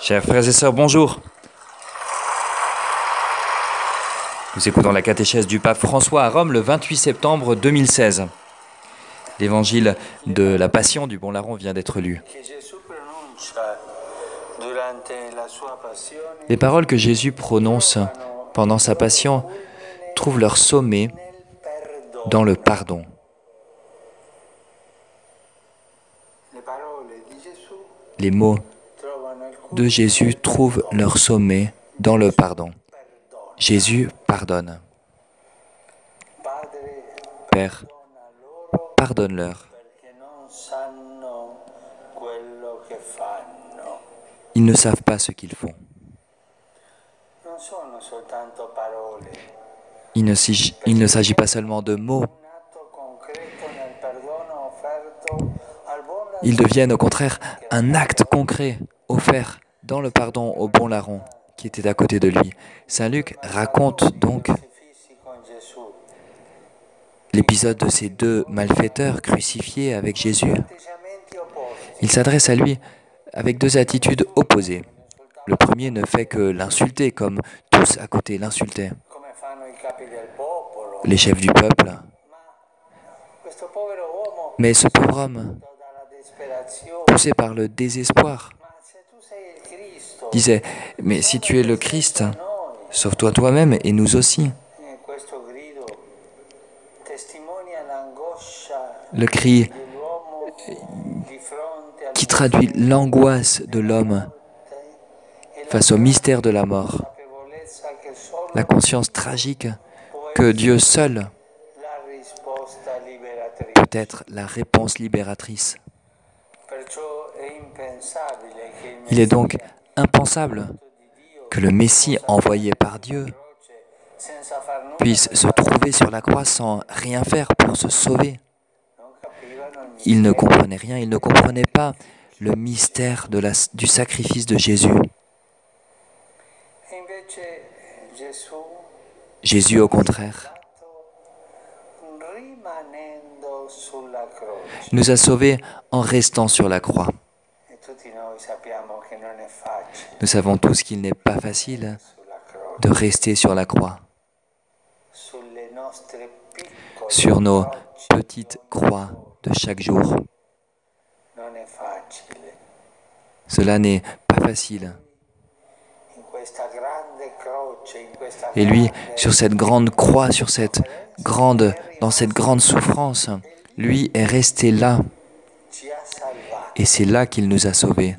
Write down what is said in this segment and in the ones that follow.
Chers frères et sœurs, bonjour. Nous écoutons la catéchèse du pape François à Rome le 28 septembre 2016. L'évangile de la Passion du Bon Larron vient d'être lu. Les paroles que Jésus prononce pendant sa passion trouvent leur sommet dans le pardon. Les mots de Jésus trouvent leur sommet dans le pardon. Jésus pardonne. Père, pardonne-leur. Ils ne savent pas ce qu'ils font. Il ne s'agit pas seulement de mots, ils deviennent au contraire un acte concret offert dans le pardon au bon larron qui était à côté de lui. Saint Luc raconte donc l'épisode de ces deux malfaiteurs crucifiés avec Jésus. Il s'adresse à lui avec deux attitudes opposées. Le premier ne fait que l'insulter comme tous à côté l'insultaient, les chefs du peuple. Mais ce pauvre homme, poussé par le désespoir, disait, mais si tu es le Christ, sauve-toi toi-même et nous aussi. Le cri qui traduit l'angoisse de l'homme face au mystère de la mort, la conscience tragique que Dieu seul peut être la réponse libératrice. Il Il est donc impensable que le Messie envoyé par Dieu puisse se trouver sur la croix sans rien faire pour se sauver. il ne comprenaient rien, ils ne comprenaient pas le mystère du sacrifice de Jésus. Jésus, au contraire, nous a sauvés en restant sur la croix. Nous savons tous qu'il n'est pas facile de rester sur la croix, sur nos petites croix de chaque jour. Cela n'est pas facile. Et lui, sur cette grande croix, sur cette grande, dans cette grande souffrance, lui est resté là. Et c'est là qu'il nous a sauvés.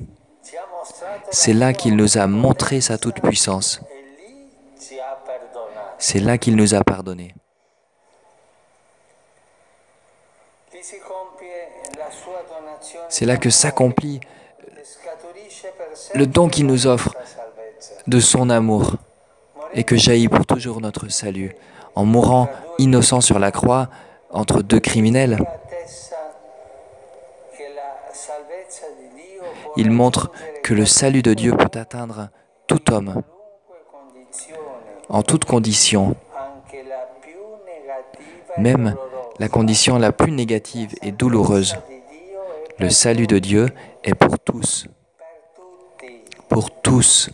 C'est là qu'il nous a montré sa toute-puissance. C'est là qu'il nous a donazione C'est là que s'accomplit le don qu'il nous offre de son amour et que jaillit pour toujours notre salut. En mourant innocent sur la croix entre deux criminels, il montre que le salut de Dieu peut atteindre tout homme, en toute condition, même la condition la plus négative et douloureuse. Le salut de Dieu est pour tous, pour tous.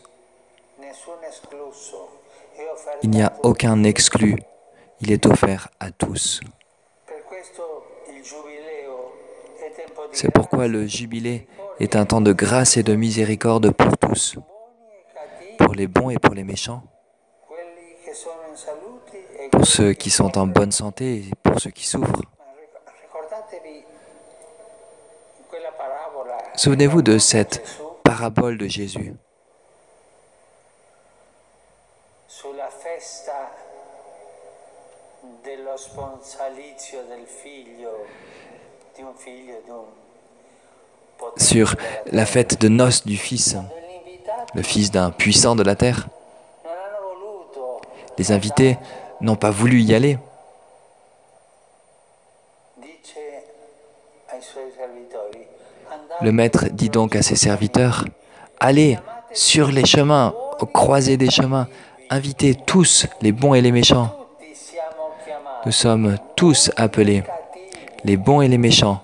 Il n'y a aucun exclu. Il est offert à tous. C'est pourquoi le jubilé est un temps de grâce et de miséricorde pour tous, pour les bons et pour les méchants, pour ceux qui sont en bonne santé et pour ceux qui souffrent. Souvenez-vous de cette parabole de Jésus sur la fête de noces du Fils, le Fils d'un puissant de la terre. Les invités n'ont pas voulu y aller. Le maître dit donc à ses serviteurs, Allez sur les chemins, croisées des chemins, invitez tous les bons et les méchants. Nous sommes tous appelés, les bons et les méchants.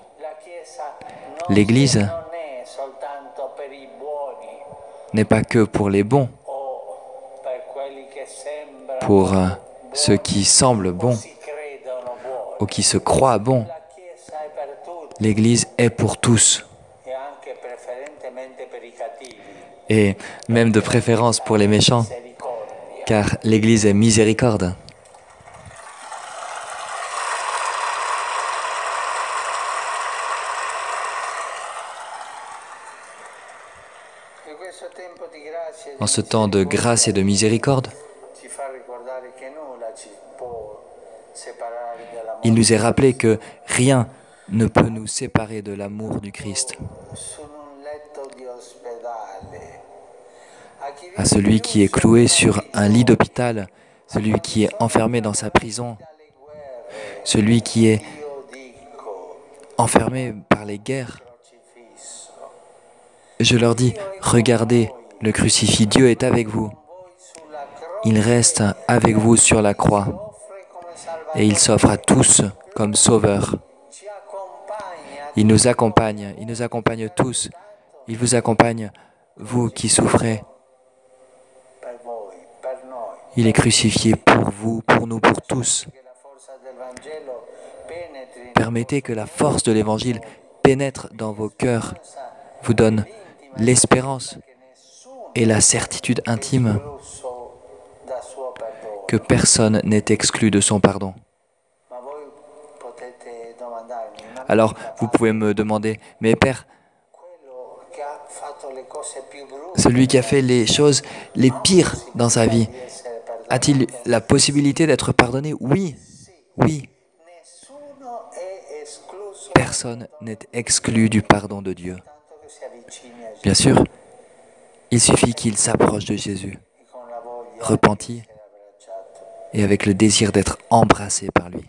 l'Église n'est pas que pour les bons, pour euh, ceux qui semblent bons ou qui se croient bons. L'Église est pour tous, et même de préférence pour les méchants, car l'Église est miséricorde. En ce temps de grâce et de miséricorde, il nous est rappelé que rien ne peut nous séparer de l'amour du Christ. À celui qui est cloué sur un lit d'hôpital, celui qui est enfermé dans sa prison, celui qui est enfermé par les guerres, je leur dis, regardez, le crucifix, Dieu est avec vous. Il reste avec vous sur la croix et il s'offre à tous comme sauveur. Il nous accompagne, il nous accompagne tous. Il vous accompagne, vous qui souffrez. Il est crucifié pour vous, pour nous, pour tous. Permettez que la force de l'Évangile pénètre dans vos cœurs, vous donne l'espérance et la certitude intime que personne n'est exclu de son pardon. Alors, vous pouvez me demander, mais Père, celui qui a fait les choses les pires dans sa vie, a-t-il la possibilité d'être pardonné? Oui, oui. Personne n'est exclu du pardon de Dieu. Bien sûr, il suffit qu'il s'approche de Jésus, repenti et avec le désir d'être embrassé par lui.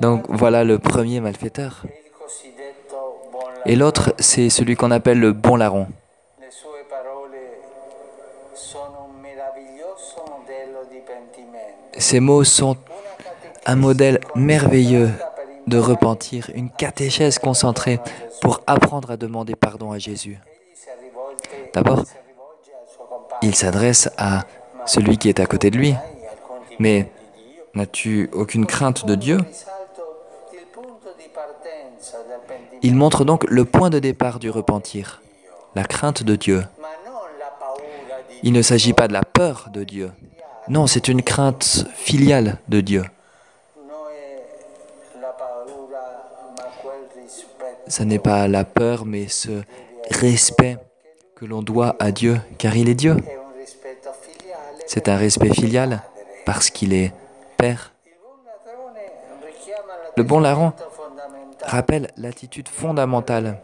Donc voilà le premier malfaiteur. Et l'autre, c'est celui qu'on appelle le bon larron. Ces mots sont un modèle merveilleux de repentir, une catéchèse concentrée pour apprendre à demander pardon à Jésus. D'abord. Il s'adresse à celui qui est à côté de lui. Mais n'as-tu aucune crainte de Dieu? Il montre donc le point de départ du repentir, la crainte de Dieu. Il ne s'agit pas de la peur de Dieu. Non, c'est une crainte filiale de Dieu. Ce n'est pas la peur, mais ce respect que l'on doit à Dieu, car il est Dieu. C'est un respect filial parce qu'il est Père. Le bon larron rappelle l'attitude fondamentale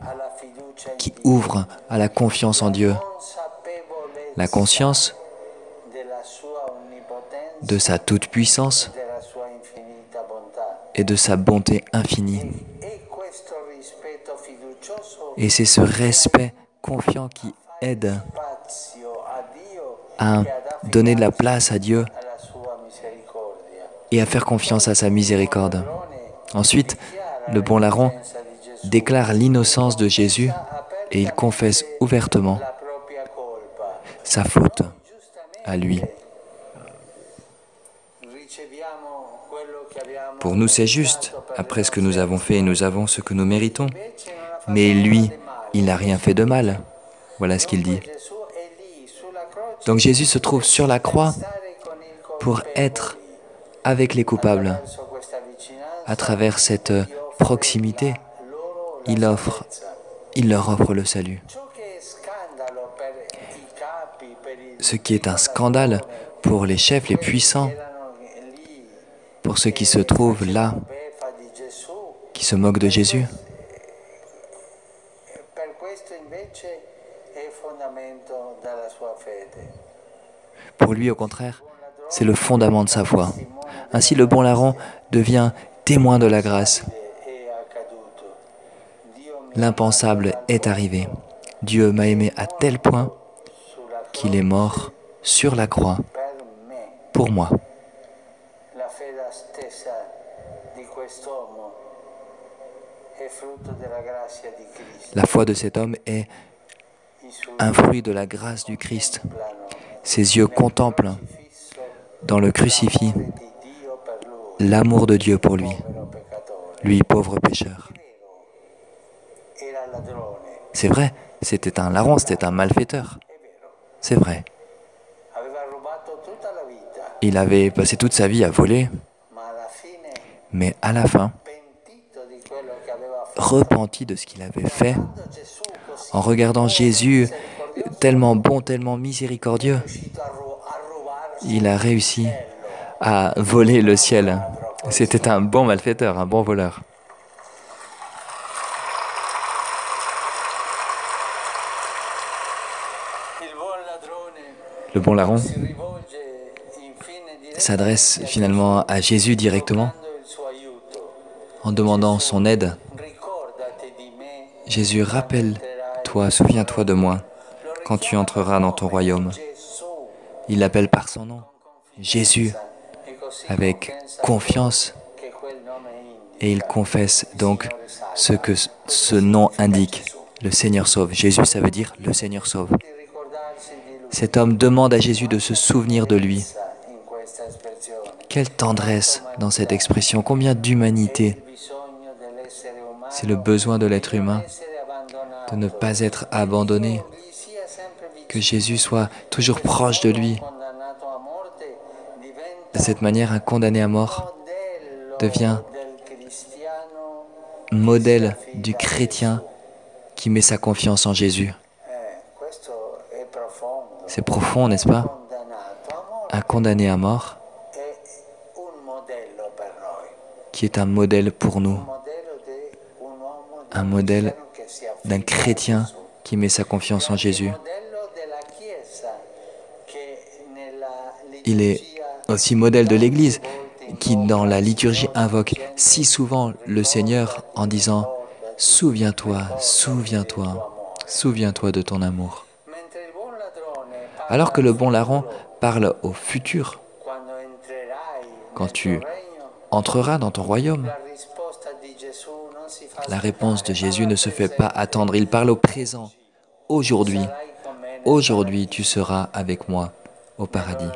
qui ouvre à la confiance en Dieu, la conscience de sa toute-puissance et de sa bonté infinie. Et c'est ce respect confiant qui aide à donner de la place à Dieu et à faire confiance à sa miséricorde. Ensuite, le bon larron déclare l'innocence de Jésus et il confesse ouvertement sa faute à lui. Pour nous, c'est juste. Après ce que nous avons fait, nous avons ce que nous méritons. Mais lui, il n'a rien fait de mal. Voilà ce qu'il dit. Donc Jésus se trouve sur la croix pour être avec les coupables. À travers cette proximité, il offre, il leur offre le salut. Ce qui est un scandale pour les chefs les puissants, pour ceux qui se trouvent là, qui se moquent de Jésus. Pour lui, au contraire, c'est le fondament de sa foi. Ainsi, le bon larron devient témoin de la grâce. L'impensable est arrivé. Dieu m'a aimé à tel point qu'il est mort sur la croix pour moi. La foi de cet homme est un fruit de la grâce du Christ. Ses yeux contemplent dans le crucifix l'amour de Dieu pour lui, lui pauvre pécheur. C'est vrai, c'était un larron, c'était un malfaiteur. C'est vrai. Il avait passé toute sa vie à voler, mais à la fin, repenti de ce qu'il avait fait, en regardant Jésus tellement bon, tellement miséricordieux, il a réussi à voler le ciel. C'était un bon malfaiteur, un bon voleur. Le bon larron s'adresse finalement à Jésus directement en demandant son aide. Jésus, rappelle-toi, souviens-toi de moi quand tu entreras dans ton royaume. Il l'appelle par son nom, Jésus, avec confiance, et il confesse donc ce que ce nom indique. Le Seigneur sauve. Jésus, ça veut dire le Seigneur sauve. Cet homme demande à Jésus de se souvenir de lui. Quelle tendresse dans cette expression, combien d'humanité. C'est le besoin de l'être humain de ne pas être abandonné, que Jésus soit toujours proche de lui. De cette manière, un condamné à mort devient modèle du chrétien qui met sa confiance en Jésus. C'est profond, n'est-ce pas? Un condamné à mort qui est un modèle pour nous, un modèle d'un chrétien qui met sa confiance en Jésus. Il est aussi modèle de l'Église qui, dans la liturgie, invoque si souvent le Seigneur en disant Souviens-toi, souviens-toi, souviens-toi de ton amour. Alors que le bon larron parle au futur, quand tu entreras dans ton royaume, la réponse de Jésus ne se fait pas attendre, il parle au présent. Aujourd'hui, aujourd'hui, tu seras avec moi au paradis.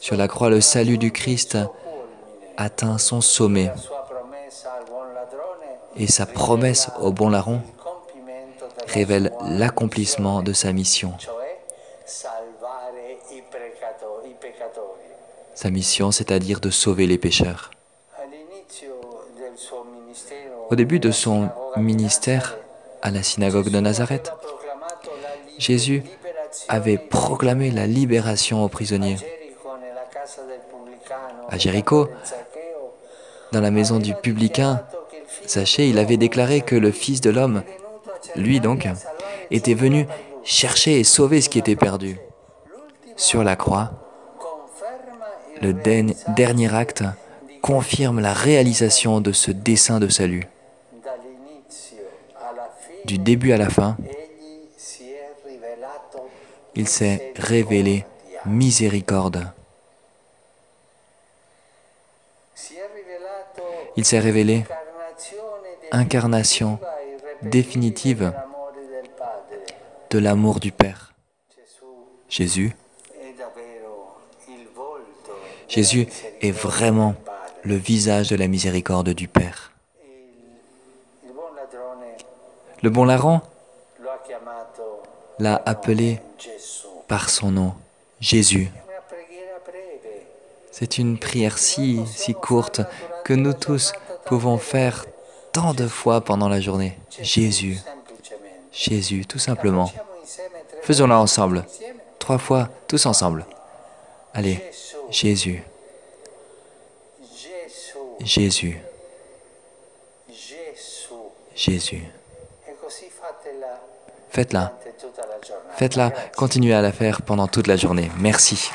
Sur la croix, le salut du Christ atteint son sommet et sa promesse au bon larron révèle l'accomplissement de sa mission. Sa mission, c'est-à-dire de sauver les pécheurs. Au début de son ministère à la synagogue de Nazareth, Jésus avait proclamé la libération aux prisonniers. À Jéricho, dans la maison du publicain, Zachée, il avait déclaré que le Fils de l'homme, lui donc, était venu chercher et sauver ce qui était perdu. Sur la croix, le dernier acte confirme la réalisation de ce dessein de salut. Du début à la fin, il s'est révélé miséricorde. Il s'est révélé incarnation définitive de l'amour du Père. Jésus, est vraiment le visage de la miséricorde du Père. Le bon larron l'a appelé par son nom, Jésus. C'est une prière si, si courte que nous tous pouvons faire tant de fois pendant la journée. Jésus. Jésus, tout simplement. Faisons-la ensemble. Trois fois, tous ensemble. Allez, Jésus, Jésus. Jésus. Faites-la, faites-la, continuez à la faire pendant toute la journée. Merci.